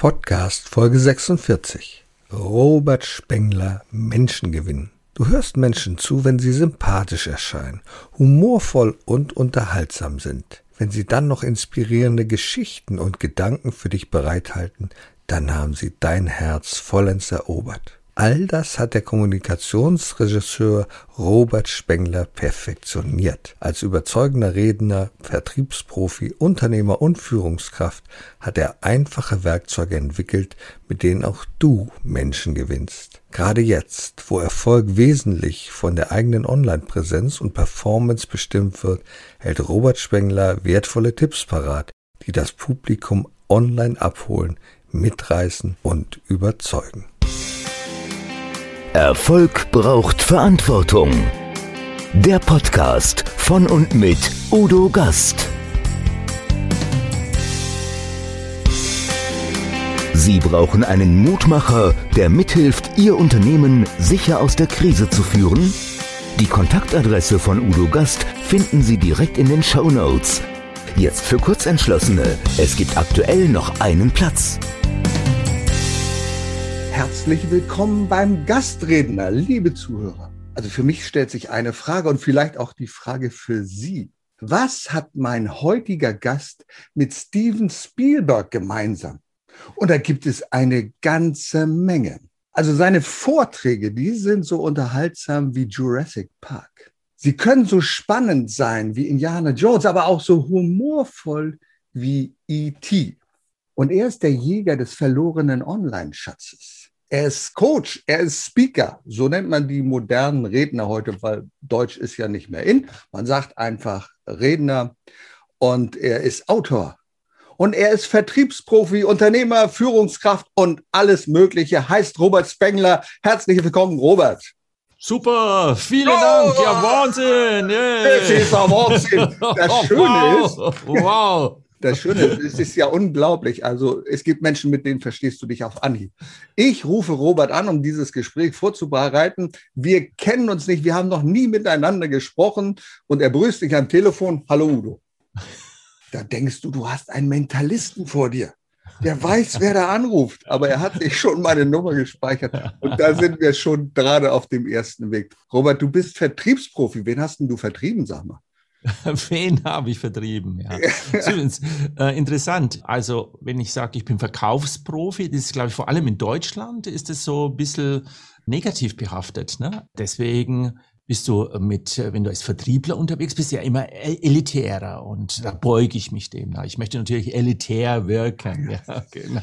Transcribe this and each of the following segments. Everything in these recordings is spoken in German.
Podcast Folge 46. Robert Spengler Menschengewinn. Du hörst Menschen zu, wenn sie sympathisch erscheinen, humorvoll und unterhaltsam sind. Wenn sie dann noch inspirierende Geschichten und Gedanken für dich bereithalten, dann haben sie dein Herz vollends erobert. All das hat der Kommunikationsregisseur Robert Spengler perfektioniert. Als überzeugender Redner, Vertriebsprofi, Unternehmer und Führungskraft hat er einfache Werkzeuge entwickelt, mit denen auch du Menschen gewinnst. Gerade jetzt, wo Erfolg wesentlich von der eigenen Online-Präsenz und Performance bestimmt wird, hält Robert Spengler wertvolle Tipps parat, die das Publikum online abholen, mitreißen und überzeugen. Erfolg braucht Verantwortung. Der Podcast von und mit Udo Gast. Sie brauchen einen Mutmacher, der mithilft, Ihr Unternehmen sicher aus der Krise zu führen? Die Kontaktadresse von Udo Gast finden Sie direkt in den Show Notes. Jetzt für Kurzentschlossene. Es gibt aktuell noch einen Platz. Herzlich willkommen beim Gastredner, liebe Zuhörer. Also für mich stellt sich eine Frage und vielleicht auch die Frage für Sie. Was hat mein heutiger Gast mit Steven Spielberg gemeinsam? Und da gibt es eine ganze Menge. Also seine Vorträge, die sind so unterhaltsam wie Jurassic Park. Sie können so spannend sein wie Indiana Jones, aber auch so humorvoll wie E.T. Und er ist der Jäger des verlorenen Online-Schatzes. Er ist Coach, er ist Speaker. So nennt man die modernen Redner heute, weil Deutsch ist ja nicht mehr in. Man sagt einfach Redner. Und er ist Autor. Und er ist Vertriebsprofi, Unternehmer, Führungskraft und alles Mögliche. Heißt Robert Spengler. Herzlich willkommen, Robert. Super, vielen oh, Dank. Ja, Wahnsinn. Yeah. Das ist ein Wahnsinn. Das Schöne wow. ist. Wow. Das Schöne ist, es ist ja unglaublich. Also es gibt Menschen, mit denen verstehst du dich auf Anhieb. Ich rufe Robert an, um dieses Gespräch vorzubereiten. Wir kennen uns nicht, wir haben noch nie miteinander gesprochen und er begrüßt dich am Telefon. Hallo Udo. Da denkst du, du hast einen Mentalisten vor dir. Der weiß, wer da anruft, aber er hat sich schon meine Nummer gespeichert. Und da sind wir schon gerade auf dem ersten Weg. Robert, du bist Vertriebsprofi. Wen hast denn du vertrieben, sag mal? Wen habe ich vertrieben? Ja. Übrigens, äh, interessant. Also, wenn ich sage, ich bin Verkaufsprofi, das ist, glaube ich, vor allem in Deutschland ist es so ein bisschen negativ behaftet. Ne? Deswegen bist du mit, wenn du als Vertriebler unterwegs bist, ja immer elitärer und da beuge ich mich dem. Ich möchte natürlich elitär wirken. Ja, genau.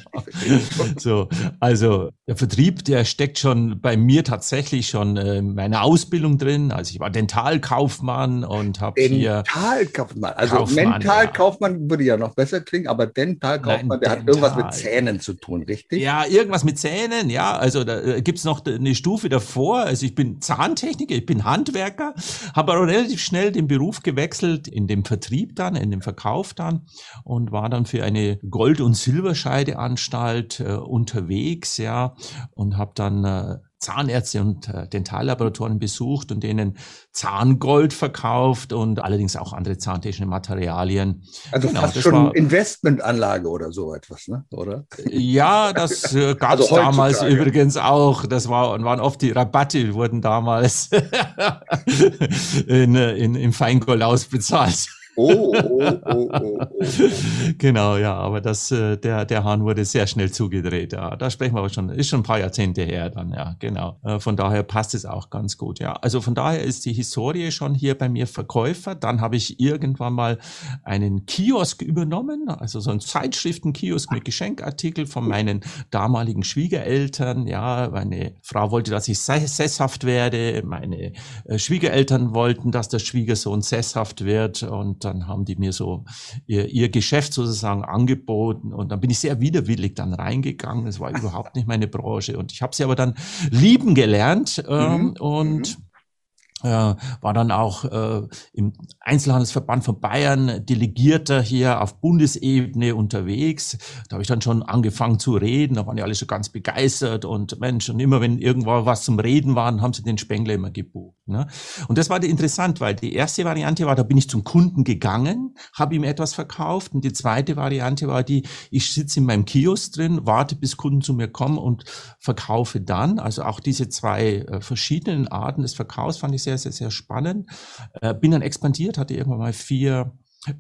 So, also der Vertrieb, der steckt schon bei mir tatsächlich schon äh, meine Ausbildung drin. Also ich war Dentalkaufmann und habe hier Dentalkaufmann. Also Kaufmann, Mentalkaufmann ja. würde ja noch besser klingen, aber Dentalkaufmann, Nein, der Dental. hat irgendwas mit Zähnen zu tun, richtig? Ja, irgendwas mit Zähnen. Ja, also da äh, gibt's noch eine Stufe davor. Also ich bin Zahntechniker, ich bin Hand Handwerker, habe aber relativ schnell den Beruf gewechselt in dem Vertrieb dann, in dem Verkauf dann und war dann für eine Gold- und Silberscheideanstalt äh, unterwegs, ja, und habe dann äh, Zahnärzte und äh, Dentallaboratoren besucht und denen Zahngold verkauft und allerdings auch andere zahntechnische Materialien. Also genau, fast schon Investmentanlage oder so etwas, ne? oder? Ja, das äh, gab es also damals übrigens auch. Das war, waren oft die Rabatte, wurden damals in, äh, in, im Feingold ausbezahlt. Oh, oh, oh, oh, oh. genau, ja, aber das, äh, der, der Hahn wurde sehr schnell zugedreht. Ja, da sprechen wir aber schon, ist schon ein paar Jahrzehnte her dann, ja, genau. Äh, von daher passt es auch ganz gut, ja. Also von daher ist die Historie schon hier bei mir Verkäufer. Dann habe ich irgendwann mal einen Kiosk übernommen, also so einen Zeitschriftenkiosk mit Geschenkartikel von meinen damaligen Schwiegereltern. Ja, meine Frau wollte, dass ich sesshaft werde. Meine äh, Schwiegereltern wollten, dass der Schwiegersohn sesshaft wird und dann haben die mir so ihr, ihr Geschäft sozusagen angeboten und dann bin ich sehr widerwillig dann reingegangen. Das war überhaupt nicht meine Branche und ich habe sie aber dann lieben gelernt ähm, mhm. und mhm. Äh, war dann auch äh, im Einzelhandelsverband von Bayern Delegierter hier auf Bundesebene unterwegs. Da habe ich dann schon angefangen zu reden, da waren die alle schon ganz begeistert und Mensch, und immer wenn irgendwo was zum Reden war, haben sie den Spengler immer gebucht. Ne? Und das war interessant, weil die erste Variante war, da bin ich zum Kunden gegangen, habe ihm etwas verkauft und die zweite Variante war die, ich sitze in meinem Kiosk drin, warte bis Kunden zu mir kommen und verkaufe dann. Also auch diese zwei äh, verschiedenen Arten des Verkaufs fand ich sehr, sehr, sehr spannend. Äh, bin dann expandiert, hatte irgendwann mal vier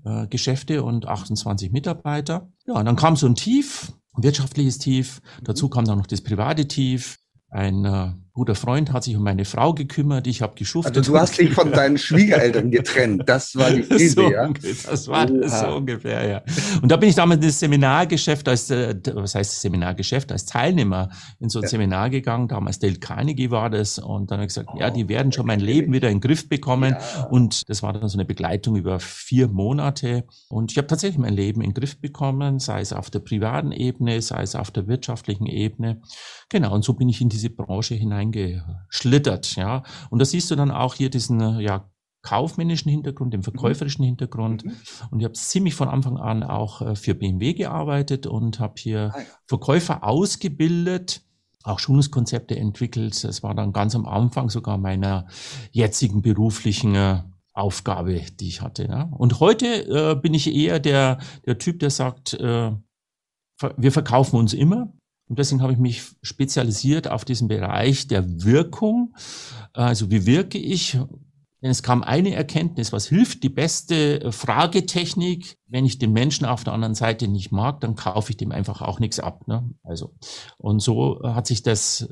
äh, Geschäfte und 28 Mitarbeiter. Ja, und dann kam so ein Tief, ein wirtschaftliches Tief. Dazu kam dann noch das private Tief. Ein äh, guter Freund hat sich um meine Frau gekümmert, ich habe geschuftet. Also du hast dich von deinen Schwiegereltern getrennt, das war die Idee, so, ja? Das war das so ungefähr, ja. Und da bin ich damals in das Seminargeschäft als, äh, was heißt das Seminargeschäft, als Teilnehmer in so ein ja. Seminar gegangen, damals Dale Carnegie war das und dann habe ich gesagt, oh, ja, die werden schon mein Leben wieder in den Griff bekommen ja. und das war dann so eine Begleitung über vier Monate und ich habe tatsächlich mein Leben in den Griff bekommen, sei es auf der privaten Ebene, sei es auf der wirtschaftlichen Ebene. Genau, und so bin ich in diese Branche hinein reingeschlittert, ja. Und da siehst du dann auch hier diesen, ja, kaufmännischen Hintergrund, den verkäuferischen mhm. Hintergrund. Mhm. Und ich habe ziemlich von Anfang an auch äh, für BMW gearbeitet und habe hier ah, ja. Verkäufer ausgebildet, auch Schulungskonzepte entwickelt. Das war dann ganz am Anfang sogar meiner jetzigen beruflichen äh, Aufgabe, die ich hatte. Ja. Und heute äh, bin ich eher der, der Typ, der sagt, äh, wir verkaufen uns immer. Und deswegen habe ich mich spezialisiert auf diesen Bereich der Wirkung. Also wie wirke ich? Denn es kam eine Erkenntnis, was hilft die beste Fragetechnik? Wenn ich den Menschen auf der anderen Seite nicht mag, dann kaufe ich dem einfach auch nichts ab. Ne? Also, und so hat sich das,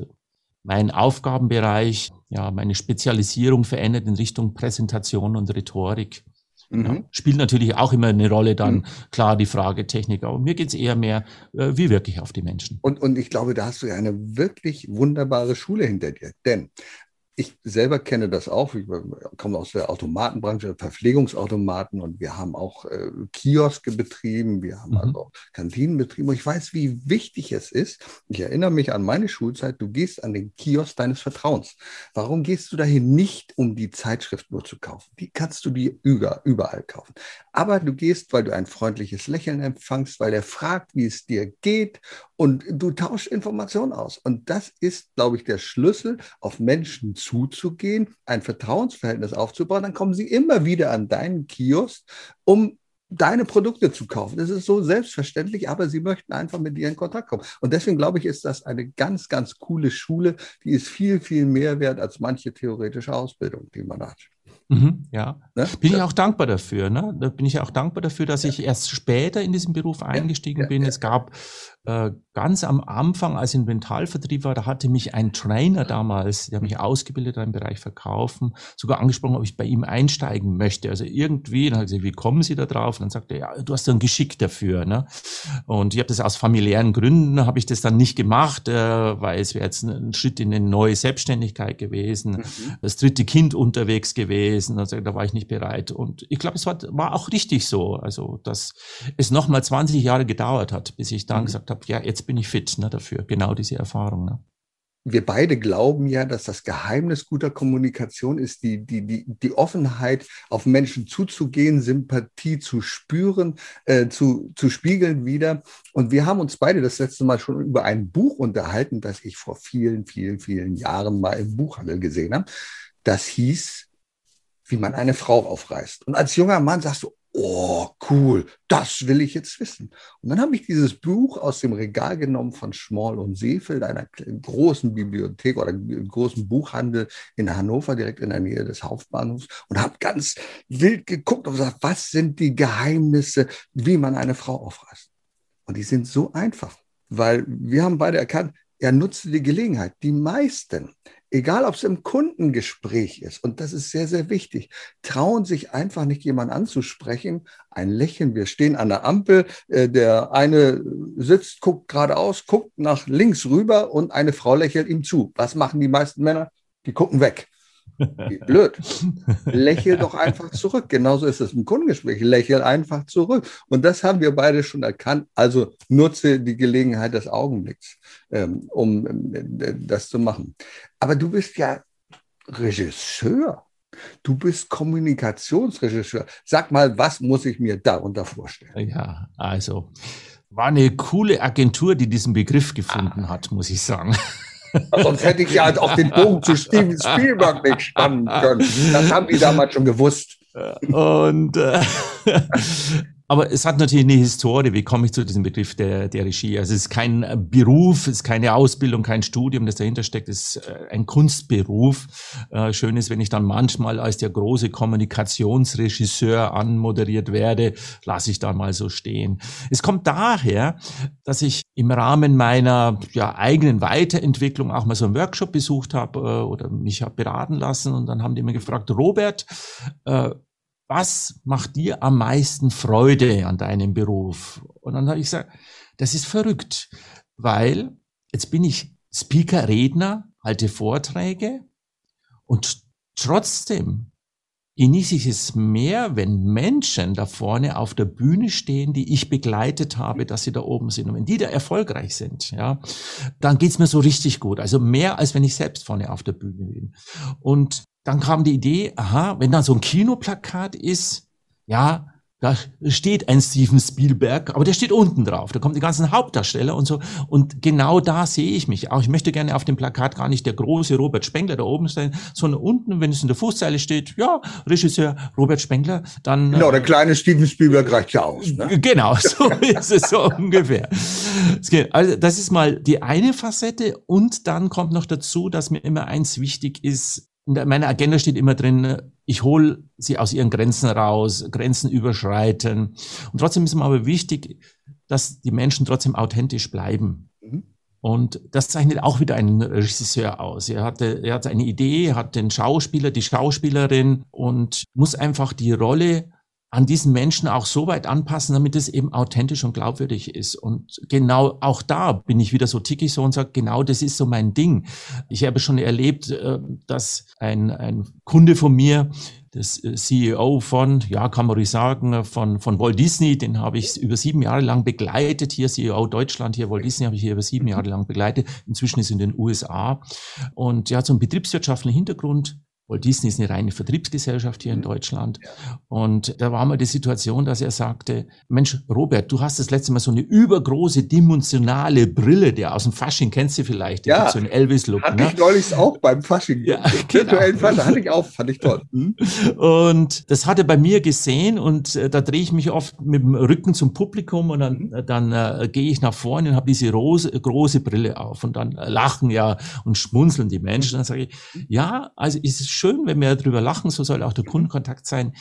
mein Aufgabenbereich, ja, meine Spezialisierung verändert in Richtung Präsentation und Rhetorik. Mhm. Ja, spielt natürlich auch immer eine Rolle dann, mhm. klar, die Frage Technik. Aber mir geht's eher mehr, äh, wie wirklich auf die Menschen. Und, und ich glaube, da hast du ja eine wirklich wunderbare Schule hinter dir. Denn ich selber kenne das auch. Ich komme aus der Automatenbranche, Verpflegungsautomaten und wir haben auch äh, Kioske betrieben, wir haben mhm. also auch Kantinen betrieben. Und ich weiß, wie wichtig es ist. Ich erinnere mich an meine Schulzeit. Du gehst an den Kiosk deines Vertrauens. Warum gehst du dahin nicht, um die Zeitschrift nur zu kaufen? Die kannst du dir überall kaufen. Aber du gehst, weil du ein freundliches Lächeln empfangst, weil er fragt, wie es dir geht und du tauschst Informationen aus. Und das ist, glaube ich, der Schlüssel, auf Menschen zuzugehen, ein Vertrauensverhältnis aufzubauen. Dann kommen sie immer wieder an deinen Kiosk, um deine Produkte zu kaufen. Das ist so selbstverständlich, aber sie möchten einfach mit dir in Kontakt kommen. Und deswegen glaube ich, ist das eine ganz, ganz coole Schule, die ist viel, viel mehr wert als manche theoretische Ausbildung, die man hat. Mhm, ja, ne? bin ich auch dankbar dafür. Ne? Da bin ich auch dankbar dafür, dass ja. ich erst später in diesen Beruf eingestiegen ja, ja, bin. Es gab äh, ganz am Anfang, als Mentalvertrieb war, da hatte mich ein Trainer damals, der mich ausgebildet hat im Bereich Verkaufen, sogar angesprochen, ob ich bei ihm einsteigen möchte. Also irgendwie, dann habe ich gesagt, wie kommen Sie da drauf? Und dann sagte er, ja, du hast ein Geschick dafür. Ne? Und ich habe das aus familiären Gründen, habe ich das dann nicht gemacht, äh, weil es wäre jetzt ein Schritt in eine neue Selbstständigkeit gewesen, mhm. das dritte Kind unterwegs gewesen. Also da war ich nicht bereit. Und ich glaube, es war, war auch richtig so, also dass es nochmal 20 Jahre gedauert hat, bis ich dann mhm. gesagt habe, habe, ja, jetzt bin ich fit ne, dafür, genau diese Erfahrung. Ne? wir beide glauben ja, dass das Geheimnis guter Kommunikation ist, die, die, die, die Offenheit, auf Menschen zuzugehen, Sympathie zu spüren, äh, zu, zu spiegeln wieder. Und wir haben uns beide das letzte Mal schon über ein Buch unterhalten, das ich vor vielen, vielen, vielen Jahren mal im Buchhandel gesehen habe. Das hieß, wie man eine Frau aufreißt. Und als junger Mann sagst du, oh, cool, das will ich jetzt wissen. Und dann habe ich dieses Buch aus dem Regal genommen von Schmoll und Seefeld, einer großen Bibliothek oder großen Buchhandel in Hannover, direkt in der Nähe des Hauptbahnhofs, und habe ganz wild geguckt und gesagt, was sind die Geheimnisse, wie man eine Frau aufreißt. Und die sind so einfach, weil wir haben beide erkannt, er nutzte die Gelegenheit. Die meisten egal ob es im Kundengespräch ist, und das ist sehr, sehr wichtig, trauen sich einfach nicht jemand anzusprechen, ein Lächeln, wir stehen an der Ampel, äh, der eine sitzt, guckt geradeaus, guckt nach links rüber und eine Frau lächelt ihm zu. Was machen die meisten Männer? Die gucken weg. Blöd. Lächel doch einfach zurück. Genauso ist es im Kundengespräch. Lächel einfach zurück. Und das haben wir beide schon erkannt. Also nutze die Gelegenheit des Augenblicks, ähm, um äh, das zu machen. Aber du bist ja Regisseur. Du bist Kommunikationsregisseur. Sag mal, was muss ich mir darunter vorstellen? Ja, also war eine coole Agentur, die diesen Begriff gefunden hat, muss ich sagen. Sonst hätte ich ja halt auf den Bogen zu Steven Spielberg nicht spannen können. Das haben die damals schon gewusst. Und äh, aber es hat natürlich eine Historie. Wie komme ich zu diesem Begriff der, der Regie? Also es ist kein Beruf, es ist keine Ausbildung, kein Studium, das dahinter steckt. Es ist äh, ein Kunstberuf. Äh, schön ist, wenn ich dann manchmal als der große Kommunikationsregisseur anmoderiert werde, lasse ich da mal so stehen. Es kommt daher, dass ich im Rahmen meiner ja, eigenen Weiterentwicklung auch mal so einen Workshop besucht habe äh, oder mich habe beraten lassen und dann haben die mir gefragt, Robert, was macht dir am meisten Freude an deinem Beruf? Und dann habe ich gesagt, das ist verrückt, weil jetzt bin ich Speaker, Redner, halte Vorträge und trotzdem genieße ich es mehr, wenn Menschen da vorne auf der Bühne stehen, die ich begleitet habe, dass sie da oben sind. Und wenn die da erfolgreich sind, ja, dann geht's mir so richtig gut. Also mehr, als wenn ich selbst vorne auf der Bühne bin. Und dann kam die Idee, aha, wenn da so ein Kinoplakat ist, ja, da steht ein Steven Spielberg, aber der steht unten drauf. Da kommen die ganzen Hauptdarsteller und so. Und genau da sehe ich mich. Auch ich möchte gerne auf dem Plakat gar nicht der große Robert Spengler da oben sein, sondern unten, wenn es in der Fußzeile steht, ja, Regisseur Robert Spengler, dann. Genau, der kleine Steven Spielberg reicht ja aus. Ne? Genau, so ist es so ungefähr. Also, das ist mal die eine Facette. Und dann kommt noch dazu, dass mir immer eins wichtig ist, in meiner Agenda steht immer drin, ich hole sie aus ihren Grenzen raus, Grenzen überschreiten. Und trotzdem ist mir aber wichtig, dass die Menschen trotzdem authentisch bleiben. Mhm. Und das zeichnet auch wieder einen Regisseur aus. Er hatte, er hatte eine Idee, hat den Schauspieler, die Schauspielerin und muss einfach die Rolle an diesen Menschen auch so weit anpassen, damit es eben authentisch und glaubwürdig ist. Und genau auch da bin ich wieder so tickig so und sage, genau das ist so mein Ding. Ich habe schon erlebt, äh, dass ein, ein Kunde von mir, das äh, CEO von, ja, kann man ruhig sagen, von, von Walt Disney, den habe ich über sieben Jahre lang begleitet. Hier CEO Deutschland, hier Walt Disney habe ich hier über sieben Jahre lang begleitet. Inzwischen ist in den USA. Und ja, so betriebswirtschaftlichen Hintergrund Walt Disney ist eine reine Vertriebsgesellschaft hier in mhm. Deutschland. Und da war mal die Situation, dass er sagte, Mensch, Robert, du hast das letzte Mal so eine übergroße dimensionale Brille, der aus dem Fasching kennst du vielleicht, ja, so einen Elvis-Look. Hatte ne? ich neulich auch beim Fasching. Ja, genau. Fasching hatte ich auch, fand ich toll. Mhm. Und das hat er bei mir gesehen und äh, da drehe ich mich oft mit dem Rücken zum Publikum und dann, mhm. dann äh, gehe ich nach vorne und habe diese rose, große Brille auf und dann lachen ja und schmunzeln die Menschen. Dann sage ich, ja, also ist es schön, wenn wir darüber lachen, so soll auch der Kundenkontakt sein.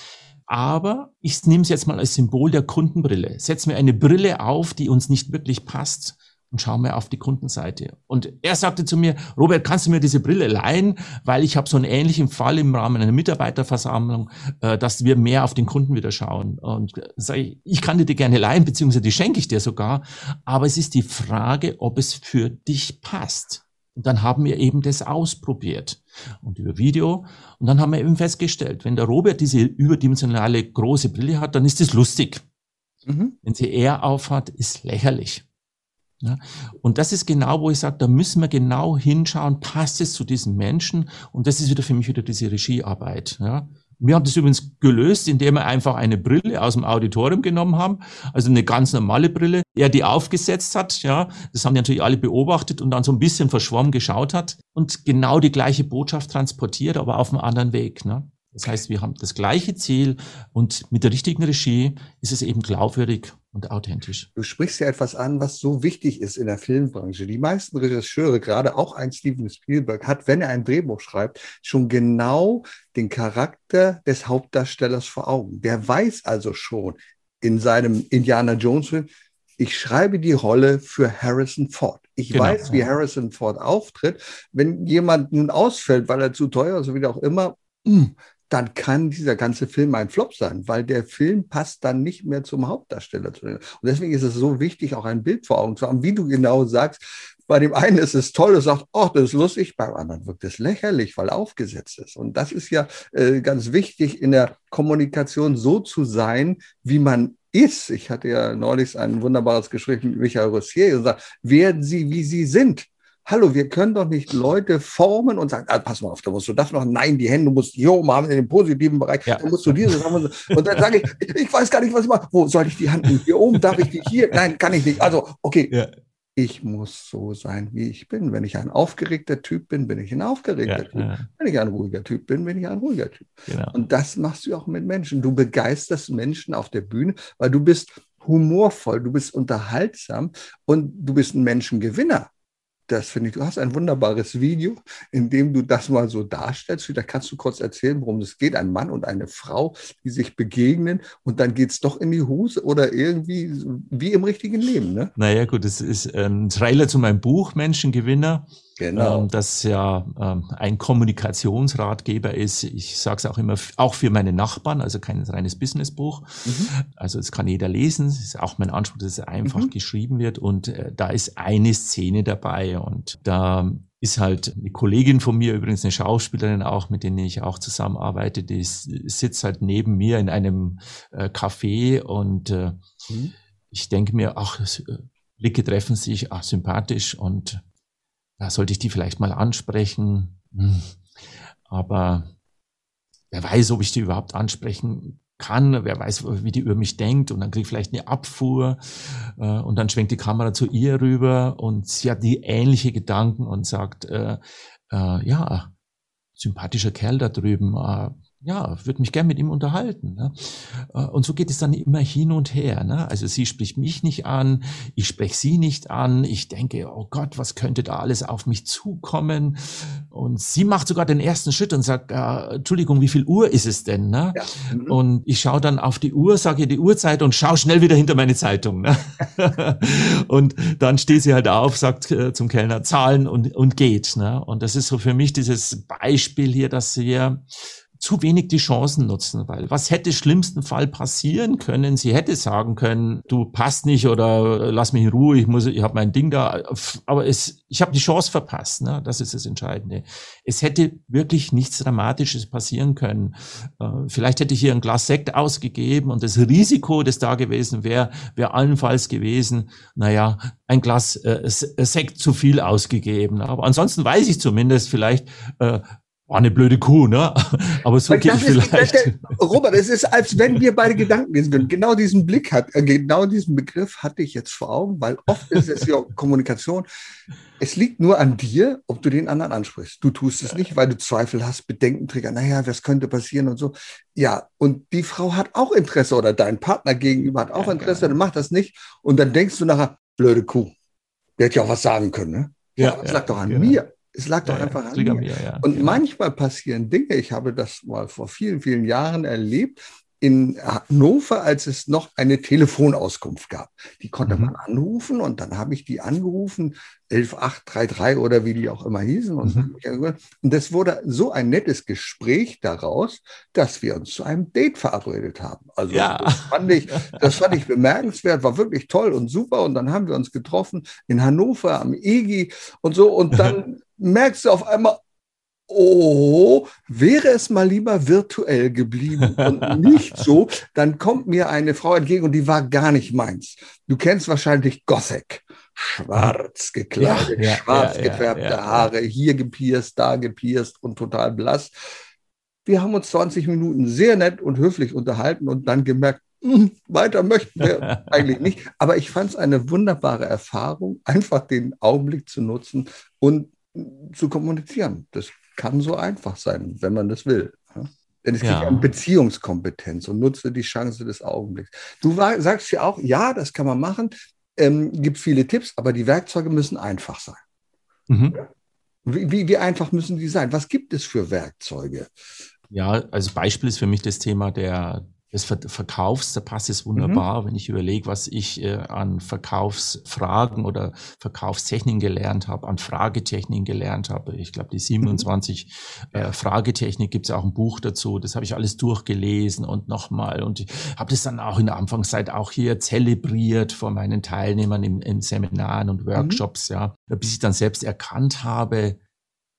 Aber ich nehme es jetzt mal als Symbol der Kundenbrille. Setz mir eine Brille auf, die uns nicht wirklich passt und schau mir auf die Kundenseite. Und er sagte zu mir, Robert, kannst du mir diese Brille leihen, weil ich habe so einen ähnlichen Fall im Rahmen einer Mitarbeiterversammlung, äh, dass wir mehr auf den Kunden wieder schauen. Und sage ich, ich kann dir die gerne leihen, beziehungsweise die schenke ich dir sogar. Aber es ist die Frage, ob es für dich passt. Und dann haben wir eben das ausprobiert und über Video. Und dann haben wir eben festgestellt, wenn der Robert diese überdimensionale große Brille hat, dann ist es lustig. Mhm. Wenn sie er aufhat, ist lächerlich. Ja, und das ist genau, wo ich sage, da müssen wir genau hinschauen, passt es zu diesem Menschen? Und das ist wieder für mich wieder diese Regiearbeit. Ja. Wir haben das übrigens gelöst, indem wir einfach eine Brille aus dem Auditorium genommen haben, also eine ganz normale Brille. Er die aufgesetzt hat, ja, das haben die natürlich alle beobachtet und dann so ein bisschen verschwommen geschaut hat und genau die gleiche Botschaft transportiert, aber auf einem anderen Weg. Ne? Das heißt, wir haben das gleiche Ziel und mit der richtigen Regie ist es eben glaubwürdig und authentisch. Du sprichst ja etwas an, was so wichtig ist in der Filmbranche. Die meisten Regisseure, gerade auch ein Steven Spielberg, hat, wenn er ein Drehbuch schreibt, schon genau den Charakter des Hauptdarstellers vor Augen. Der weiß also schon in seinem Indiana Jones Film, ich schreibe die Rolle für Harrison Ford. Ich genau, weiß, wie Harrison Ford auftritt. Wenn jemand nun ausfällt, weil er zu teuer ist, wie auch immer, hm, dann kann dieser ganze Film ein Flop sein, weil der Film passt dann nicht mehr zum Hauptdarsteller. Und deswegen ist es so wichtig, auch ein Bild vor Augen zu haben, wie du genau sagst. Bei dem einen ist es toll, er sagt, oh, das ist lustig, beim anderen wirkt es lächerlich, weil aufgesetzt ist. Und das ist ja äh, ganz wichtig in der Kommunikation so zu sein, wie man ist. Ich hatte ja neulich ein wunderbares Gespräch mit Michael Rossier und gesagt, werden Sie, wie Sie sind. Hallo, wir können doch nicht Leute formen und sagen, ah, pass mal auf, da musst du das noch. Nein, die Hände musst du hier oben haben in dem positiven Bereich. Ja. Da musst du dieses haben. Und dann sage ich, ich weiß gar nicht, was ich mache. Wo soll ich die Hand Hier oben? Darf ich die hier? Nein, kann ich nicht. Also, okay. Ja. Ich muss so sein, wie ich bin. Wenn ich ein aufgeregter Typ bin, bin ich ein aufgeregter ja, Typ. Ja. Wenn ich ein ruhiger Typ bin, bin ich ein ruhiger Typ. Genau. Und das machst du auch mit Menschen. Du begeisterst Menschen auf der Bühne, weil du bist humorvoll, du bist unterhaltsam und du bist ein Menschengewinner das finde ich, du hast ein wunderbares Video, in dem du das mal so darstellst. Da kannst du kurz erzählen, worum es geht. Ein Mann und eine Frau, die sich begegnen und dann geht es doch in die Hose oder irgendwie wie im richtigen Leben. Ne? Naja, gut, es ist ein Trailer zu meinem Buch Menschengewinner. Genau. Ähm, das ja ähm, ein Kommunikationsratgeber ist. Ich sage es auch immer, auch für meine Nachbarn, also kein reines Businessbuch. Mhm. Also es kann jeder lesen. Es ist auch mein Anspruch, dass es einfach mhm. geschrieben wird. Und äh, da ist eine Szene dabei und da ist halt eine Kollegin von mir, übrigens eine Schauspielerin auch, mit denen ich auch zusammenarbeite, die sitzt halt neben mir in einem äh, Café und äh, mhm. ich denke mir, ach, äh, Blicke treffen sich, ach, sympathisch und da sollte ich die vielleicht mal ansprechen. Hm. Aber wer weiß, ob ich die überhaupt ansprechen kann, wer weiß, wie die über mich denkt und dann kriege ich vielleicht eine Abfuhr äh, und dann schwenkt die Kamera zu ihr rüber und sie hat die ähnliche Gedanken und sagt, äh, äh, ja, sympathischer Kerl da drüben, äh, ja, würde mich gern mit ihm unterhalten. Ne? Äh, und so geht es dann immer hin und her. Ne? Also sie spricht mich nicht an, ich spreche sie nicht an. Ich denke, oh Gott, was könnte da alles auf mich zukommen? Und sie macht sogar den ersten Schritt und sagt, äh, Entschuldigung, wie viel Uhr ist es denn? Ne? Ja. Mhm. Und ich schaue dann auf die Uhr, sage ihr die Uhrzeit und schaue schnell wieder hinter meine Zeitung. Ne? und dann steht sie halt auf, sagt äh, zum Kellner Zahlen und, und geht. Ne? Und das ist so für mich dieses Beispiel hier, dass wir zu wenig die Chancen nutzen, weil was hätte schlimmsten Fall passieren können? Sie hätte sagen können, du passt nicht oder lass mich in Ruhe, ich muss, ich habe mein Ding da, aber es, ich habe die Chance verpasst, ne? Das ist das Entscheidende. Es hätte wirklich nichts Dramatisches passieren können. Äh, vielleicht hätte ich hier ein Glas Sekt ausgegeben und das Risiko, das da gewesen wäre, wäre allenfalls gewesen, naja, ein Glas äh, Sekt zu viel ausgegeben. Aber ansonsten weiß ich zumindest vielleicht, äh, war eine blöde Kuh, ne? Aber so geht vielleicht. Ist, Robert, es ist, als wenn wir beide Gedanken lesen können. Genau diesen Blick hat, äh, genau diesen Begriff hatte ich jetzt vor Augen, weil oft ist es ja Kommunikation. Es liegt nur an dir, ob du den anderen ansprichst. Du tust es nicht, weil du Zweifel hast, Bedenkenträger, naja, was könnte passieren und so. Ja, und die Frau hat auch Interesse oder dein Partner gegenüber hat auch ja, Interesse, genau. dann macht das nicht. Und dann denkst du nachher, blöde Kuh. Der hätte ja auch was sagen können, ne? Ja, ja das lag doch an genau. mir. Es lag doch ja, einfach an mir. mir ja. Und genau. manchmal passieren Dinge, ich habe das mal vor vielen, vielen Jahren erlebt, in Hannover, als es noch eine Telefonauskunft gab. Die konnte mhm. man anrufen und dann habe ich die angerufen, 11833 oder wie die auch immer hießen. Und, mhm. und das wurde so ein nettes Gespräch daraus, dass wir uns zu einem Date verabredet haben. Also ja. das, fand ich, das fand ich bemerkenswert, war wirklich toll und super. Und dann haben wir uns getroffen in Hannover am EGI und so. Und dann merkst du auf einmal, oh, wäre es mal lieber virtuell geblieben und nicht so, dann kommt mir eine Frau entgegen und die war gar nicht meins. Du kennst wahrscheinlich Gothic. Schwarz gekleidet, ja, schwarz ja, gefärbte ja, Haare, hier gepierst, da gepierst und total blass. Wir haben uns 20 Minuten sehr nett und höflich unterhalten und dann gemerkt, hm, weiter möchten wir eigentlich nicht. Aber ich fand es eine wunderbare Erfahrung, einfach den Augenblick zu nutzen und zu kommunizieren. Das kann so einfach sein, wenn man das will. Denn es geht ja um Beziehungskompetenz und nutze die Chance des Augenblicks. Du sagst ja auch, ja, das kann man machen, ähm, gibt viele Tipps, aber die Werkzeuge müssen einfach sein. Mhm. Wie, wie, wie einfach müssen die sein? Was gibt es für Werkzeuge? Ja, also Beispiel ist für mich das Thema der, des Verkaufs, da passt es wunderbar, mhm. wenn ich überlege, was ich äh, an Verkaufsfragen oder Verkaufstechniken gelernt habe, an Fragetechniken gelernt habe. Ich glaube, die 27 mhm. äh, Fragetechnik gibt es auch ein Buch dazu. Das habe ich alles durchgelesen und nochmal. Und ich habe das dann auch in der Anfangszeit auch hier zelebriert vor meinen Teilnehmern in, in Seminaren und mhm. Workshops, mhm. ja, bis ich dann selbst erkannt habe,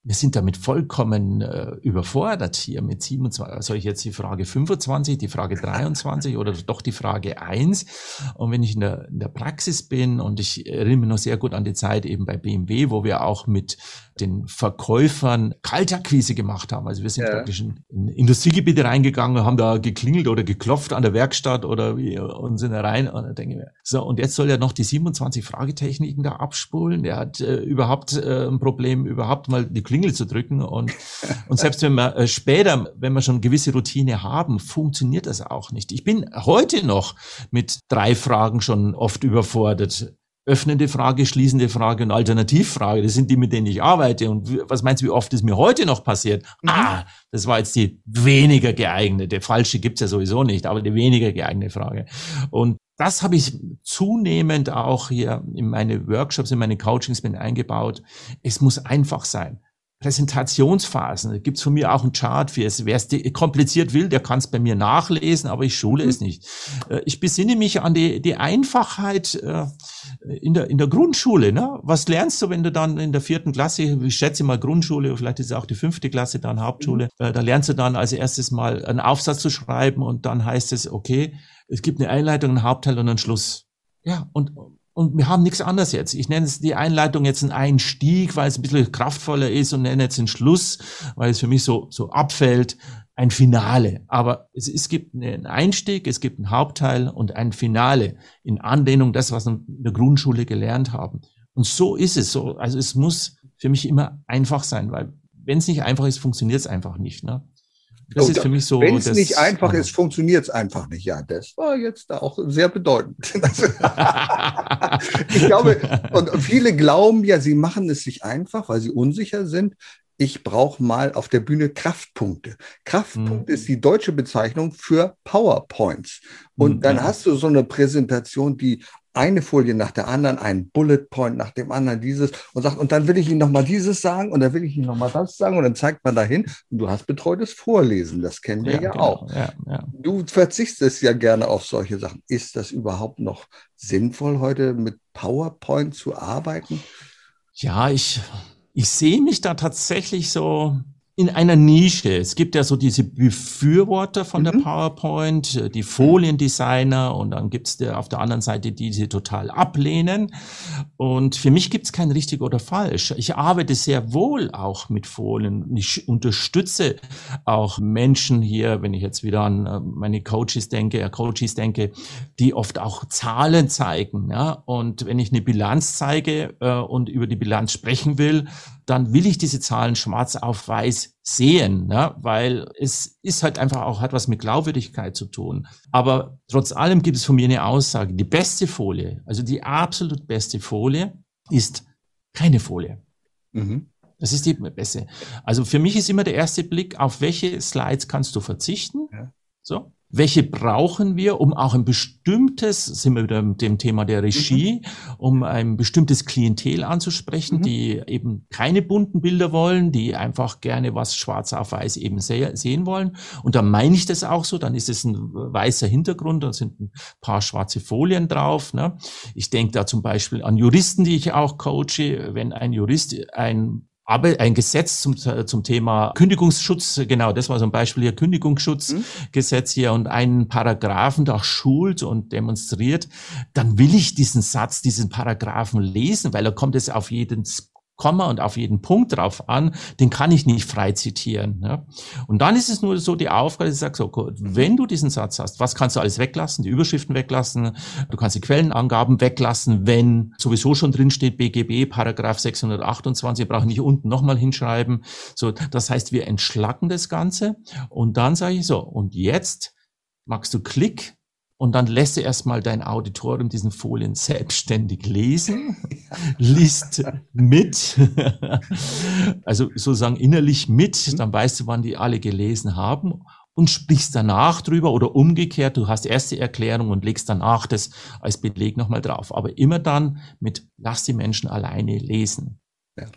wir sind damit vollkommen äh, überfordert hier mit 27. Soll ich jetzt die Frage 25, die Frage 23 oder doch die Frage 1? Und wenn ich in der, in der Praxis bin und ich erinnere mich noch sehr gut an die Zeit eben bei BMW, wo wir auch mit den Verkäufern Kaltakquise gemacht haben. Also wir sind ja. praktisch in, in, Industriegebiete reingegangen, haben da geklingelt oder geklopft an der Werkstatt oder wie, und sind da rein. Und dann denke ich mir, so, und jetzt soll er noch die 27 Fragetechniken da abspulen. Der hat äh, überhaupt äh, ein Problem, überhaupt mal die Klingel zu drücken. Und, und selbst wenn wir äh, später, wenn wir schon gewisse Routine haben, funktioniert das auch nicht. Ich bin heute noch mit drei Fragen schon oft überfordert öffnende Frage, schließende Frage und Alternativfrage. Das sind die, mit denen ich arbeite. Und was meinst du, wie oft es mir heute noch passiert? Mhm. Ah, das war jetzt die weniger geeignete. Falsche gibt's ja sowieso nicht, aber die weniger geeignete Frage. Und das habe ich zunehmend auch hier in meine Workshops, in meine Coachings mit eingebaut. Es muss einfach sein. Präsentationsphasen. Da gibt's von mir auch einen Chart für es. Wer es kompliziert will, der kann es bei mir nachlesen, aber ich schule mhm. es nicht. Äh, ich besinne mich an die, die Einfachheit äh, in der, in der Grundschule. Ne? Was lernst du, wenn du dann in der vierten Klasse, ich schätze mal Grundschule, vielleicht ist es auch die fünfte Klasse, dann Hauptschule, mhm. Äh, da lernst du dann als erstes mal einen Aufsatz zu schreiben und dann heißt es, okay, es gibt eine Einleitung, einen Hauptteil und einen Schluss. Ja, und und wir haben nichts anderes jetzt. Ich nenne es die Einleitung jetzt einen Einstieg, weil es ein bisschen kraftvoller ist und nenne jetzt den Schluss, weil es für mich so, so abfällt, ein Finale. Aber es, es gibt einen Einstieg, es gibt einen Hauptteil und ein Finale in Anlehnung das, was wir in der Grundschule gelernt haben. Und so ist es so. Also es muss für mich immer einfach sein, weil wenn es nicht einfach ist, funktioniert es einfach nicht. Ne? Das ist für mich so. Wenn es nicht einfach ist, funktioniert es einfach nicht. Ja, das war jetzt auch sehr bedeutend. ich glaube, und viele glauben ja, sie machen es sich einfach, weil sie unsicher sind. Ich brauche mal auf der Bühne Kraftpunkte. Kraftpunkt mhm. ist die deutsche Bezeichnung für PowerPoints. Und mhm. dann hast du so eine Präsentation, die eine Folie nach der anderen, ein Bullet Point nach dem anderen, dieses und sagt, und dann will ich Ihnen nochmal dieses sagen und dann will ich Ihnen nochmal das sagen und dann zeigt man dahin und du hast betreutes Vorlesen, das kennen wir ja, ja genau. auch. Ja, ja. Du verzichtest ja gerne auf solche Sachen. Ist das überhaupt noch sinnvoll, heute mit PowerPoint zu arbeiten? Ja, ich, ich sehe mich da tatsächlich so in einer Nische. Es gibt ja so diese Befürworter von mhm. der PowerPoint, äh, die Foliendesigner und dann gibt's der, auf der anderen Seite die, die total ablehnen. Und für mich gibt's kein richtig oder falsch. Ich arbeite sehr wohl auch mit Folien. Ich unterstütze auch Menschen hier, wenn ich jetzt wieder an äh, meine Coaches denke, ja, Coaches denke, die oft auch Zahlen zeigen. Ja? Und wenn ich eine Bilanz zeige äh, und über die Bilanz sprechen will, dann will ich diese Zahlen schwarz auf weiß sehen, ne? weil es ist halt einfach auch, hat was mit Glaubwürdigkeit zu tun. Aber trotz allem gibt es von mir eine Aussage. Die beste Folie, also die absolut beste Folie ist keine Folie. Mhm. Das ist die beste. Also für mich ist immer der erste Blick, auf welche Slides kannst du verzichten? Ja. So welche brauchen wir, um auch ein bestimmtes, sind wir wieder mit dem Thema der Regie, mhm. um ein bestimmtes Klientel anzusprechen, mhm. die eben keine bunten Bilder wollen, die einfach gerne was schwarz auf weiß eben sehen wollen. Und dann meine ich das auch so, dann ist es ein weißer Hintergrund, da sind ein paar schwarze Folien drauf. Ne? Ich denke da zum Beispiel an Juristen, die ich auch coache. Wenn ein Jurist ein aber ein Gesetz zum, zum Thema Kündigungsschutz, genau, das war so ein Beispiel hier, Kündigungsschutzgesetz hier. Und einen Paragraphen da schult und demonstriert, dann will ich diesen Satz, diesen Paragraphen lesen, weil da kommt es auf jeden Komma und auf jeden Punkt drauf an, den kann ich nicht frei zitieren. Ja? Und dann ist es nur so die Aufgabe, ich sage so, gut, wenn du diesen Satz hast, was kannst du alles weglassen? Die Überschriften weglassen, du kannst die Quellenangaben weglassen, wenn sowieso schon drin steht BGB, Paragraph 628, brauche ich nicht unten nochmal hinschreiben. So, das heißt, wir entschlacken das Ganze und dann sage ich so, und jetzt magst du Klick und dann lässt du erstmal dein Auditorium diesen Folien selbstständig lesen, liest mit, also sozusagen innerlich mit, mhm. dann weißt du, wann die alle gelesen haben und sprichst danach drüber oder umgekehrt, du hast erst die Erklärung und legst danach das als Beleg nochmal drauf. Aber immer dann mit, lass die Menschen alleine lesen. Ja.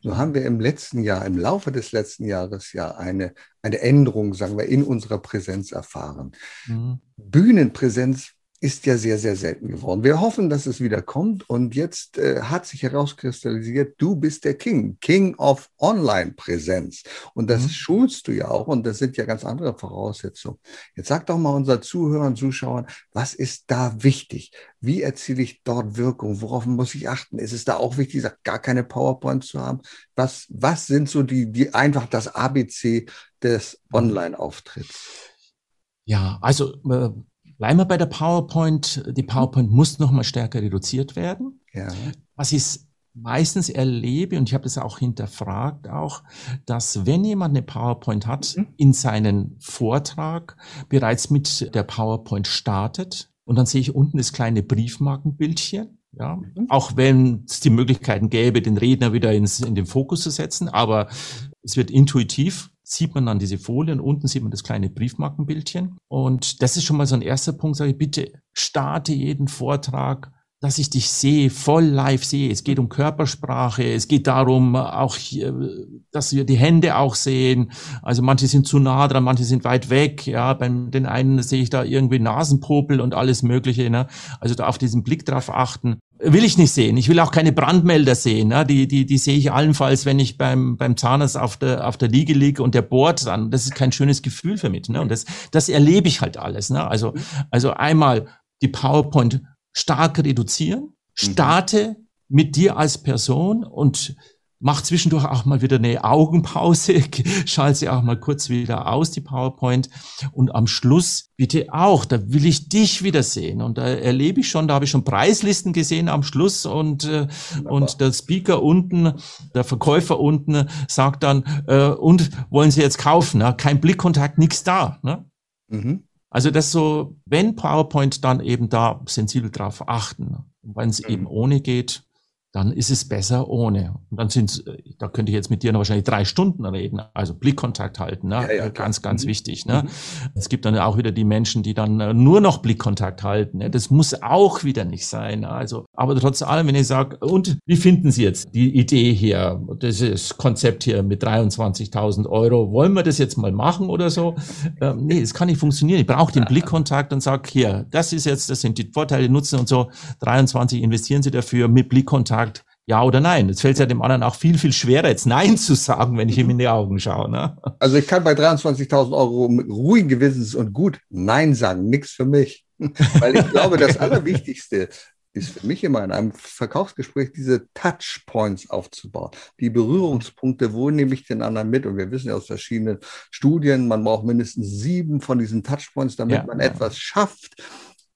So haben wir im letzten Jahr, im Laufe des letzten Jahres ja eine, eine Änderung, sagen wir, in unserer Präsenz erfahren. Mhm. Bühnenpräsenz ist ja sehr, sehr selten geworden. Wir hoffen, dass es wieder kommt. Und jetzt äh, hat sich herauskristallisiert, du bist der King, King of Online-Präsenz. Und das mhm. schulst du ja auch. Und das sind ja ganz andere Voraussetzungen. Jetzt sag doch mal unseren Zuhörern, Zuschauern, was ist da wichtig? Wie erziele ich dort Wirkung? Worauf muss ich achten? Ist es da auch wichtig, gar keine PowerPoint zu haben? Was, was sind so die, die einfach das ABC des mhm. Online-Auftritts? Ja, also äh, Bleiben wir bei der PowerPoint. Die PowerPoint muss noch mal stärker reduziert werden. Ja. Was ich meistens erlebe, und ich habe das auch hinterfragt, auch, dass wenn jemand eine PowerPoint hat, mhm. in seinen Vortrag bereits mit der PowerPoint startet. Und dann sehe ich unten das kleine Briefmarkenbildchen. Ja, mhm. auch wenn es die Möglichkeiten gäbe, den Redner wieder ins, in den Fokus zu setzen, aber es wird intuitiv sieht man dann diese Folie und unten sieht man das kleine Briefmarkenbildchen. Und das ist schon mal so ein erster Punkt, sage ich, bitte starte jeden Vortrag dass ich dich sehe, voll live sehe. Es geht um Körpersprache, es geht darum, auch, hier, dass wir die Hände auch sehen. Also manche sind zu nah dran, manche sind weit weg. Ja, beim den einen sehe ich da irgendwie Nasenpopel und alles Mögliche. Ne? Also da auf diesen Blick drauf achten. Will ich nicht sehen. Ich will auch keine Brandmelder sehen. Ne? Die, die, die sehe ich allenfalls, wenn ich beim, beim Zahnarzt auf der, auf der Liege liege und der bohrt dann. Das ist kein schönes Gefühl für mich. Ne? Und das, das erlebe ich halt alles. Ne? Also, also einmal die PowerPoint stark reduzieren, mhm. starte mit dir als Person und mach zwischendurch auch mal wieder eine Augenpause, schalte sie auch mal kurz wieder aus, die PowerPoint. Und am Schluss bitte auch, da will ich dich wiedersehen. Und da erlebe ich schon, da habe ich schon Preislisten gesehen am Schluss und, äh, und der Speaker unten, der Verkäufer unten sagt dann, äh, und wollen Sie jetzt kaufen? Ne? Kein Blickkontakt, nichts da. Ne? Mhm. Also das so, wenn PowerPoint, dann eben da sensibel drauf achten. Und wenn es mhm. eben ohne geht, dann ist es besser ohne. Und dann sind da könnte ich jetzt mit dir noch wahrscheinlich drei Stunden reden, also Blickkontakt halten, ne? Ja, ja, ganz, ganz mhm. wichtig. Ne? Mhm. Es gibt dann auch wieder die Menschen, die dann äh, nur noch Blickkontakt halten. Ne? Das muss auch wieder nicht sein. Also, aber trotz allem, wenn ich sage, und wie finden Sie jetzt die Idee hier, dieses Konzept hier mit 23.000 Euro, wollen wir das jetzt mal machen oder so? Ähm, nee, das kann nicht funktionieren. Ich brauche den Blickkontakt und sage, hier, das ist jetzt, das sind die Vorteile, Nutzen und so. 23 investieren Sie dafür mit Blickkontakt ja oder nein. Jetzt fällt es ja dem anderen auch viel, viel schwerer, jetzt Nein zu sagen, wenn ich ihm in die Augen schaue. Ne? Also ich kann bei 23.000 Euro mit ruhigen Gewissens und gut Nein sagen, nichts für mich. Weil ich glaube, das Allerwichtigste ist für mich immer in einem Verkaufsgespräch diese Touchpoints aufzubauen. Die Berührungspunkte, wo nehme ich den anderen mit? Und wir wissen ja aus verschiedenen Studien, man braucht mindestens sieben von diesen Touchpoints, damit ja, man ja. etwas schafft,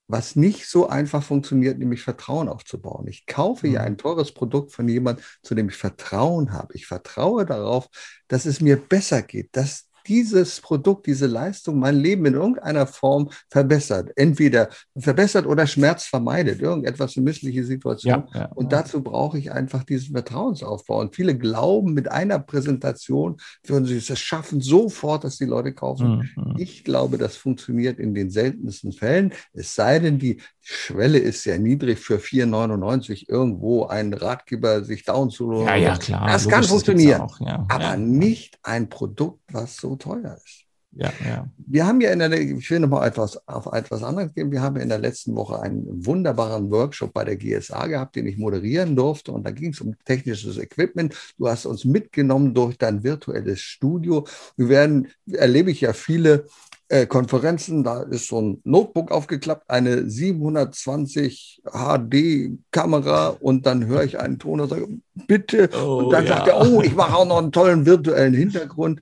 was nicht so einfach funktioniert, nämlich Vertrauen aufzubauen. Ich kaufe ja mhm. ein teures Produkt von jemandem, zu dem ich Vertrauen habe. Ich vertraue darauf, dass es mir besser geht, dass dieses Produkt, diese Leistung mein Leben in irgendeiner Form verbessert. Entweder verbessert oder Schmerz vermeidet. Irgendetwas, eine missliche Situation. Ja, ja, und dazu brauche ich einfach diesen Vertrauensaufbau. Und viele glauben, mit einer Präsentation würden sie es schaffen, sofort, dass die Leute kaufen. Mhm. Ich glaube, das funktioniert in den seltensten Fällen. Es sei denn, die Schwelle ist sehr niedrig für 4,99 irgendwo einen Ratgeber sich down zu Ja, ja, klar. Das kann funktionieren. Auch, ja. Aber nicht ein Produkt, was so teuer ist. Ja, ja. Wir haben ja in der, ich will noch mal etwas auf etwas anderes gehen. Wir haben ja in der letzten Woche einen wunderbaren Workshop bei der GSA gehabt, den ich moderieren durfte. Und da ging es um technisches Equipment. Du hast uns mitgenommen durch dein virtuelles Studio. Wir werden, erlebe ich ja viele äh, Konferenzen, da ist so ein Notebook aufgeklappt, eine 720 HD-Kamera und dann höre ich einen Ton und sage, bitte. Oh, und dann ja. sagt er, oh, ich mache auch noch einen tollen virtuellen Hintergrund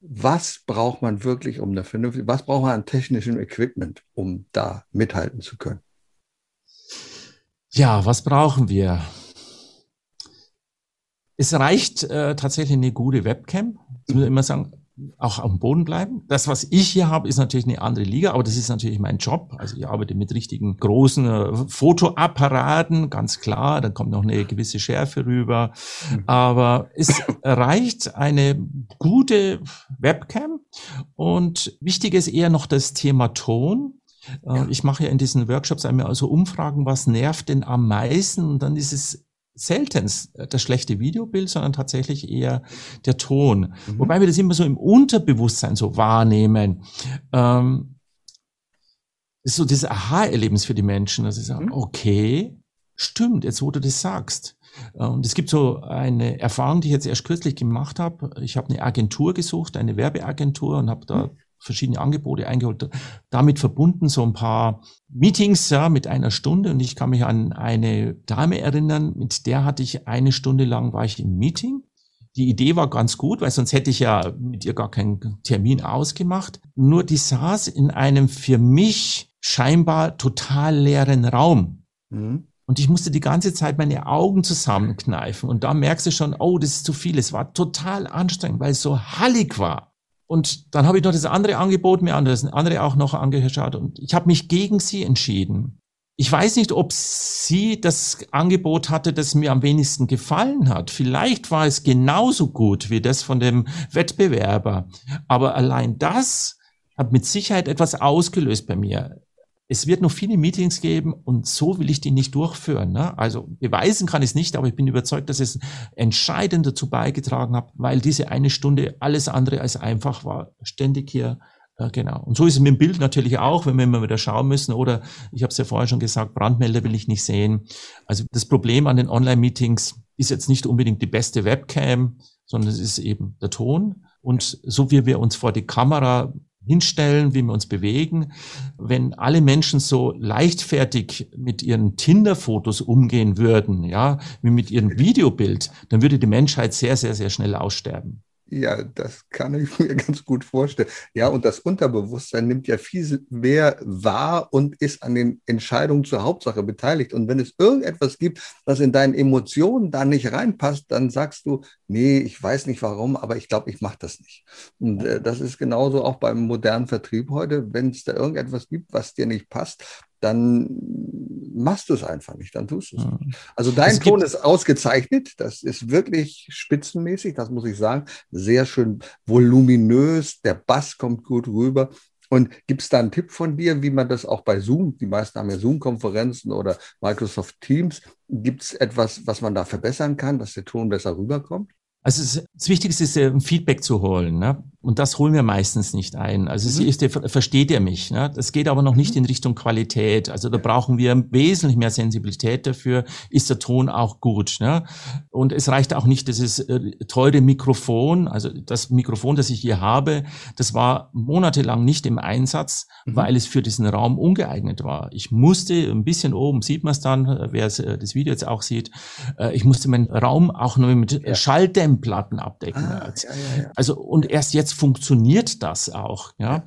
was braucht man wirklich, um eine vernünftige, was braucht man an technischem Equipment, um da mithalten zu können? Ja, was brauchen wir? Es reicht äh, tatsächlich eine gute Webcam. Ich muss immer sagen, auch am Boden bleiben. Das, was ich hier habe, ist natürlich eine andere Liga, aber das ist natürlich mein Job. Also ich arbeite mit richtigen großen äh, Fotoapparaten, ganz klar. Da kommt noch eine gewisse Schärfe rüber. Mhm. Aber es reicht eine gute Webcam. Und wichtig ist eher noch das Thema Ton. Äh, ich mache ja in diesen Workshops einmal also Umfragen, was nervt denn am meisten? Und dann ist es selten das schlechte Videobild, sondern tatsächlich eher der Ton. Mhm. Wobei wir das immer so im Unterbewusstsein so wahrnehmen. Ähm, ist so das Aha-Erlebnis für die Menschen, dass sie sagen, mhm. okay, stimmt, jetzt wo du das sagst. Äh, und es gibt so eine Erfahrung, die ich jetzt erst kürzlich gemacht habe. Ich habe eine Agentur gesucht, eine Werbeagentur und habe da mhm. Verschiedene Angebote eingeholt. Damit verbunden so ein paar Meetings ja, mit einer Stunde. Und ich kann mich an eine Dame erinnern, mit der hatte ich eine Stunde lang war ich im Meeting. Die Idee war ganz gut, weil sonst hätte ich ja mit ihr gar keinen Termin ausgemacht. Nur die saß in einem für mich scheinbar total leeren Raum. Mhm. Und ich musste die ganze Zeit meine Augen zusammenkneifen. Und da merkst du schon, oh, das ist zu viel. Es war total anstrengend, weil es so hallig war. Und dann habe ich noch das andere Angebot mir an, das andere auch noch angeschaut. Und ich habe mich gegen sie entschieden. Ich weiß nicht, ob sie das Angebot hatte, das mir am wenigsten gefallen hat. Vielleicht war es genauso gut wie das von dem Wettbewerber. Aber allein das hat mit Sicherheit etwas ausgelöst bei mir es wird noch viele Meetings geben und so will ich die nicht durchführen. Ne? Also beweisen kann ich es nicht, aber ich bin überzeugt, dass es entscheidend dazu beigetragen hat, weil diese eine Stunde alles andere als einfach war. Ständig hier, äh, genau. Und so ist es mit dem Bild natürlich auch, wenn wir immer wieder schauen müssen. Oder ich habe es ja vorher schon gesagt, Brandmelder will ich nicht sehen. Also das Problem an den Online-Meetings ist jetzt nicht unbedingt die beste Webcam, sondern es ist eben der Ton. Und so wie wir uns vor die Kamera hinstellen, wie wir uns bewegen. Wenn alle Menschen so leichtfertig mit ihren Tinder-Fotos umgehen würden, ja, wie mit ihrem Videobild, dann würde die Menschheit sehr, sehr, sehr schnell aussterben. Ja, das kann ich mir ganz gut vorstellen. Ja, und das Unterbewusstsein nimmt ja viel mehr wahr und ist an den Entscheidungen zur Hauptsache beteiligt. Und wenn es irgendetwas gibt, was in deinen Emotionen da nicht reinpasst, dann sagst du, nee, ich weiß nicht warum, aber ich glaube, ich mache das nicht. Und äh, das ist genauso auch beim modernen Vertrieb heute. Wenn es da irgendetwas gibt, was dir nicht passt, dann machst du es einfach nicht, dann tust du es nicht. Also dein es Ton ist ausgezeichnet, das ist wirklich spitzenmäßig, das muss ich sagen, sehr schön voluminös, der Bass kommt gut rüber. Und gibt es da einen Tipp von dir, wie man das auch bei Zoom, die meisten haben ja Zoom-Konferenzen oder Microsoft Teams, gibt es etwas, was man da verbessern kann, dass der Ton besser rüberkommt? Also das Wichtigste ist, ein Feedback zu holen. Ne? Und das holen wir meistens nicht ein. Also mhm. sie ist, versteht er mich. Ne? Das geht aber noch nicht mhm. in Richtung Qualität. Also da brauchen wir wesentlich mehr Sensibilität dafür. Ist der Ton auch gut? Ne? Und es reicht auch nicht dieses äh, teure Mikrofon. Also das Mikrofon, das ich hier habe, das war monatelang nicht im Einsatz, mhm. weil es für diesen Raum ungeeignet war. Ich musste ein bisschen oben sieht man es dann, wer äh, das Video jetzt auch sieht. Äh, ich musste meinen Raum auch nur mit ja. Schalldämmplatten abdecken. Ah, ja, ja, also und erst jetzt jetzt funktioniert das auch, ja.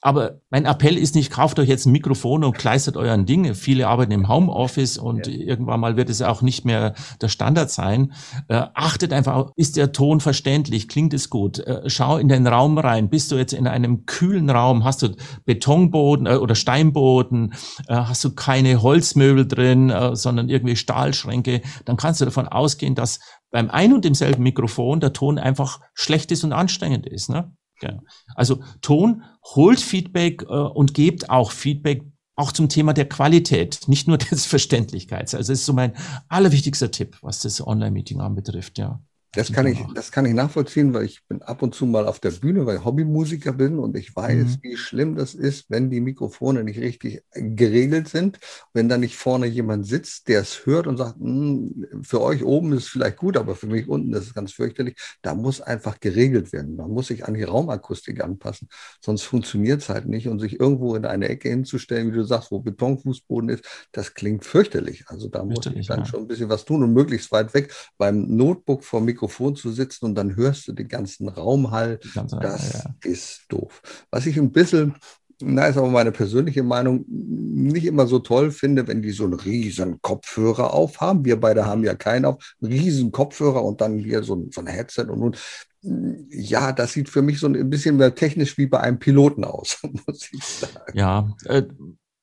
Aber mein Appell ist nicht, kauft euch jetzt ein Mikrofon und kleistert euren Ding. Viele arbeiten im Homeoffice und ja. irgendwann mal wird es auch nicht mehr der Standard sein. Äh, achtet einfach, ist der Ton verständlich? Klingt es gut? Äh, schau in den Raum rein. Bist du jetzt in einem kühlen Raum? Hast du Betonboden äh, oder Steinboden? Äh, hast du keine Holzmöbel drin, äh, sondern irgendwie Stahlschränke? Dann kannst du davon ausgehen, dass beim ein und demselben Mikrofon der Ton einfach schlecht ist und anstrengend ist. Ne? Ja. Also Ton holt Feedback äh, und gebt auch Feedback auch zum Thema der Qualität, nicht nur des Verständlichkeits. Also das ist so mein allerwichtigster Tipp, was das Online-Meeting anbetrifft, ja. Das kann, ich, das kann ich nachvollziehen, weil ich bin ab und zu mal auf der Bühne, weil ich Hobbymusiker bin und ich weiß, mhm. wie schlimm das ist, wenn die Mikrofone nicht richtig geregelt sind. Wenn da nicht vorne jemand sitzt, der es hört und sagt, hm, für euch oben ist es vielleicht gut, aber für mich unten ist es ganz fürchterlich. Da muss einfach geregelt werden. Man muss sich an die Raumakustik anpassen, sonst funktioniert es halt nicht. Und sich irgendwo in eine Ecke hinzustellen, wie du sagst, wo Betonfußboden ist, das klingt fürchterlich. Also da muss ich dann ja. schon ein bisschen was tun und möglichst weit weg beim Notebook vom Mikrofon Mikrofon zu sitzen und dann hörst du den ganzen Raumhall. Ganze, das ja. ist doof. Was ich ein bisschen, na, ist aber meine persönliche Meinung, nicht immer so toll finde, wenn die so einen riesen Kopfhörer aufhaben. Wir beide haben ja keinen auf, einen riesen Kopfhörer und dann hier so ein, so ein Headset und nun ja, das sieht für mich so ein bisschen mehr technisch wie bei einem Piloten aus, muss ich sagen. Ja, äh,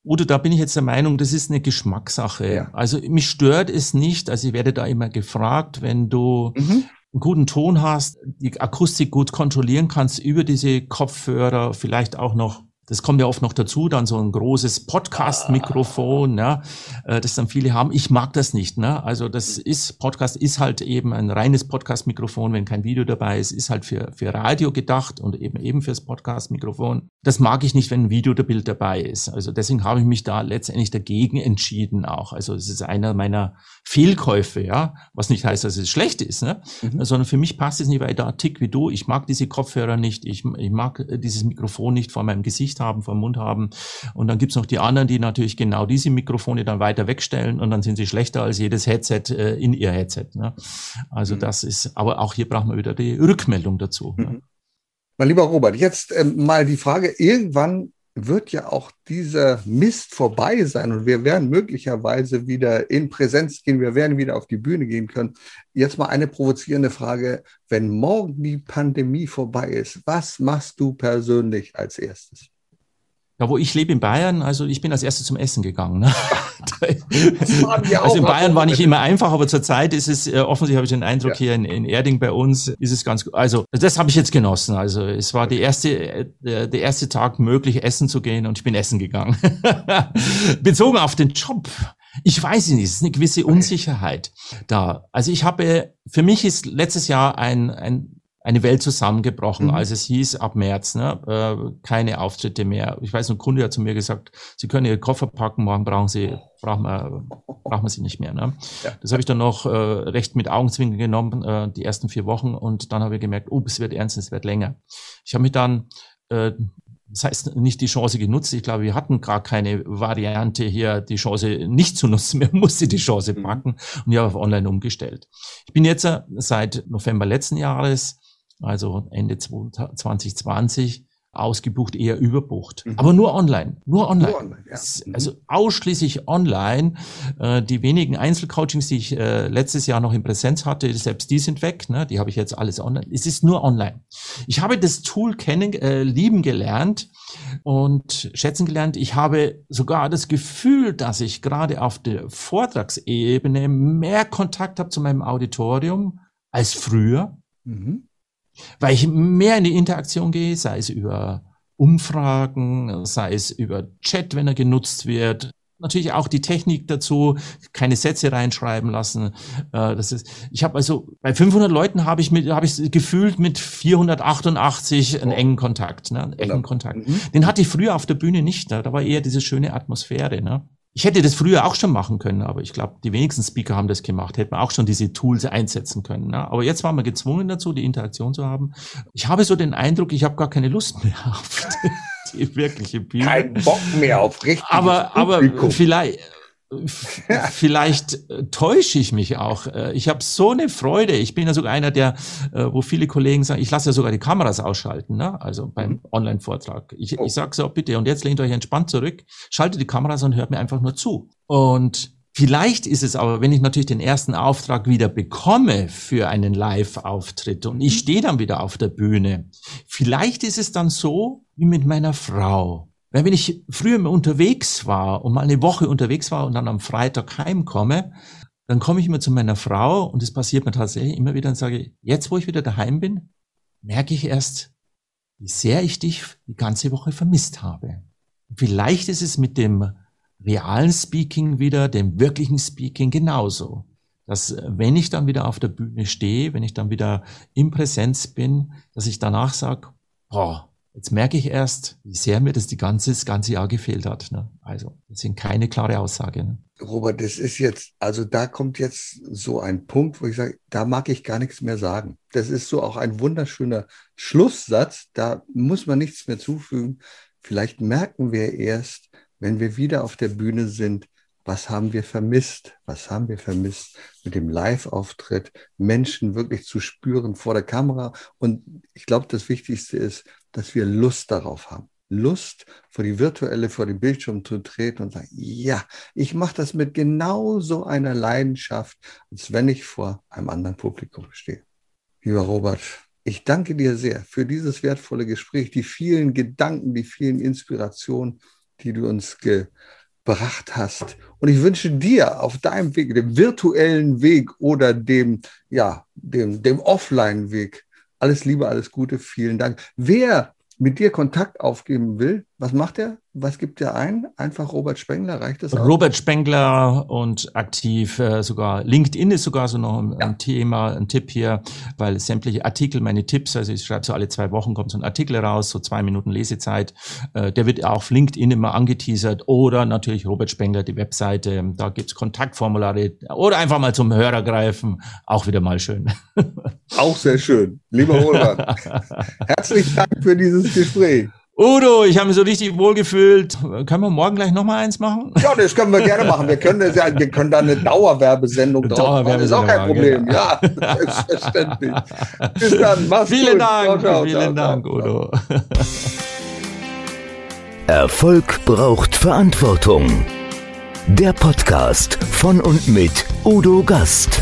Udo, da bin ich jetzt der Meinung, das ist eine Geschmackssache. Ja. Also mich stört es nicht, also ich werde da immer gefragt, wenn du mhm. einen guten Ton hast, die Akustik gut kontrollieren kannst über diese Kopfhörer, vielleicht auch noch Das kommt ja oft noch dazu, dann so ein großes Podcast-Mikrofon, äh, das dann viele haben. Ich mag das nicht. Ne? Also das ist, Podcast ist halt eben ein reines Podcast-Mikrofon, wenn kein Video dabei ist, ist halt für, für Radio gedacht und eben eben fürs Podcast-Mikrofon. Das mag ich nicht, wenn ein Video oder Bild dabei ist. Also deswegen habe ich mich da letztendlich dagegen entschieden auch. Also es ist einer meiner Fehlkäufe, ja, was nicht heißt, dass es schlecht ist, ne? Mhm. sondern für mich passt es nicht, weil ich da tick wie du. Ich mag diese Kopfhörer nicht, ich, ich mag dieses Mikrofon nicht vor meinem Gesicht haben, vor dem Mund haben. Und dann gibt's noch die anderen, die natürlich genau diese Mikrofone dann weiter wegstellen und dann sind sie schlechter als jedes Headset äh, in ihr Headset. Ne? Also mhm. das ist, aber auch hier braucht man wieder die Rückmeldung dazu. Ne? Mhm. Ne? Mein lieber Robert, jetzt ähm, mal die Frage, irgendwann wird ja auch dieser Mist vorbei sein und wir werden möglicherweise wieder in Präsenz gehen, wir werden wieder auf die Bühne gehen können. Jetzt mal eine provozierende Frage, wenn morgen die Pandemie vorbei ist, was machst du persönlich als erstes? Ja, wo ich lebe in Bayern, also ich bin als erstes zum Essen gegangen. Ne? also in Bayern war nicht immer einfach, aber zurzeit ist es, äh, offensichtlich habe ich den Eindruck, ja. hier in, in Erding bei uns ist es ganz gut. Also das habe ich jetzt genossen. Also es war die erste, äh, der, der erste Tag möglich, essen zu gehen und ich bin essen gegangen. Bezogen auf den Job. Ich weiß nicht, es ist eine gewisse Unsicherheit da. Also ich habe, für mich ist letztes Jahr ein, ein eine Welt zusammengebrochen, mhm. als es hieß, ab März, ne, äh, keine Auftritte mehr. Ich weiß, ein Kunde hat zu mir gesagt, Sie können Ihre Koffer packen, morgen brauchen Sie, brauchen wir, brauchen wir sie nicht mehr. Ne? Ja. Das habe ich dann noch äh, recht mit Augenzwinkern genommen, äh, die ersten vier Wochen, und dann habe ich gemerkt, oh, es wird ernst, es wird länger. Ich habe mich dann äh, das heißt, nicht die Chance genutzt. Ich glaube, wir hatten gar keine Variante hier, die Chance nicht zu nutzen. Wir mussten die Chance mhm. packen und ich habe auf online umgestellt. Ich bin jetzt äh, seit November letzten Jahres also Ende 2020, ausgebucht, eher überbucht. Mhm. Aber nur online, nur online. Nur online ja. Mhm. Also ausschließlich online. Äh, die wenigen Einzelcoachings, die ich äh, letztes Jahr noch in Präsenz hatte, selbst die sind weg. Ne? Die habe ich jetzt alles online. Es ist nur online. Ich habe das Tool kennen, äh, lieben gelernt und schätzen gelernt. Ich habe sogar das Gefühl, dass ich gerade auf der Vortragsebene mehr Kontakt habe zu meinem Auditorium als früher. Mhm weil ich mehr in die Interaktion gehe, sei es über Umfragen, sei es über Chat, wenn er genutzt wird. Natürlich auch die Technik dazu, keine Sätze reinschreiben lassen. Äh, das ist, ich habe also bei 500 Leuten habe ich mit, habe ich gefühlt mit 488 einen engen Kontakt, ne, einen engen Kontakt. Mhm. Den hatte ich früher auf der Bühne nicht. Ne? Da war eher diese schöne Atmosphäre. Ne? Ich hätte das früher auch schon machen können, aber ich glaube, die wenigsten Speaker haben das gemacht, hätten auch schon diese Tools einsetzen können. Ne? Aber jetzt waren wir gezwungen dazu, die Interaktion zu haben. Ich habe so den Eindruck, ich habe gar keine Lust mehr auf die wirkliche Bühne. Kein Bock mehr auf richtig. Aber, aber vielleicht, Vielleicht äh, täusche ich mich auch. Äh, ich habe so eine Freude. Ich bin ja sogar einer, der, äh, wo viele Kollegen sagen, ich lasse ja sogar die Kameras ausschalten, ne? also beim mhm. Online-Vortrag. Ich, oh. ich sage so, bitte, und jetzt lehnt euch entspannt zurück, schaltet die Kameras und hört mir einfach nur zu. Und Vielleicht ist es aber, wenn ich natürlich den ersten Auftrag wieder bekomme für einen Live-Auftritt und ich mhm. stehe dann wieder auf der Bühne, vielleicht ist es dann so wie mit meiner Frau. Weil wenn ich früher unterwegs war und mal eine Woche unterwegs war und dann am Freitag heimkomme, dann komme ich immer zu meiner Frau und das passiert mir tatsächlich immer wieder und sage, jetzt wo ich wieder daheim bin, merke ich erst, wie sehr ich dich die ganze Woche vermisst habe. Vielleicht ist es mit dem realen Speaking wieder, dem wirklichen Speaking genauso. Dass wenn ich dann wieder auf der Bühne stehe, wenn ich dann wieder in Präsenz bin, dass ich danach sage, boah, Jetzt merke ich erst, wie sehr mir das die ganze, das ganze Jahr gefehlt hat. Ne? Also, das sind keine klare Aussage. Ne? Robert, das ist jetzt, also da kommt jetzt so ein Punkt, wo ich sage, da mag ich gar nichts mehr sagen. Das ist so auch ein wunderschöner Schlusssatz. Da muss man nichts mehr zufügen. Vielleicht merken wir erst, wenn wir wieder auf der Bühne sind, was haben wir vermisst? Was haben wir vermisst mit dem Live-Auftritt? Menschen wirklich zu spüren vor der Kamera. Und ich glaube, das Wichtigste ist, dass wir Lust darauf haben. Lust, vor die virtuelle, vor den Bildschirm zu treten und sagen, ja, ich mache das mit genau so einer Leidenschaft, als wenn ich vor einem anderen Publikum stehe. Lieber Robert, ich danke dir sehr für dieses wertvolle Gespräch, die vielen Gedanken, die vielen Inspirationen, die du uns gebracht hast. Und ich wünsche dir auf deinem Weg, dem virtuellen Weg oder dem, ja, dem, dem Offline-Weg, alles Liebe, alles Gute, vielen Dank. Wer mit dir Kontakt aufgeben will, Was macht er? Was gibt er ein? Einfach Robert Spengler, reicht das auch? Robert Spengler und aktiv äh, sogar LinkedIn ist sogar so noch ein, ja. ein, Thema, ein Tipp hier, weil sämtliche Artikel, meine Tipps, also ich schreibe so alle zwei Wochen kommt so ein Artikel raus, so zwei Minuten Lesezeit, äh, der wird auf LinkedIn immer angeteasert oder natürlich Robert Spengler, die Webseite, da gibt's Kontaktformulare oder einfach mal zum Hörer greifen, auch wieder mal schön. Auch sehr schön. Lieber Roland, herzlichen Dank für dieses Gespräch. Udo, ich habe mich so richtig wohl gefühlt. Können wir morgen gleich nochmal eins machen? Ja, das können wir gerne machen. Wir können, das ja, wir können da eine Dauerwerbesendung drauf Dauerwerbesendung machen. Das ist auch kein Problem. Genau. Ja, selbstverständlich. Bis dann. Mach's vielen gut. Dank. Ciao, ciao, vielen ciao, Dank, Udo. Erfolg braucht Verantwortung. Der Podcast von und mit Udo Gast.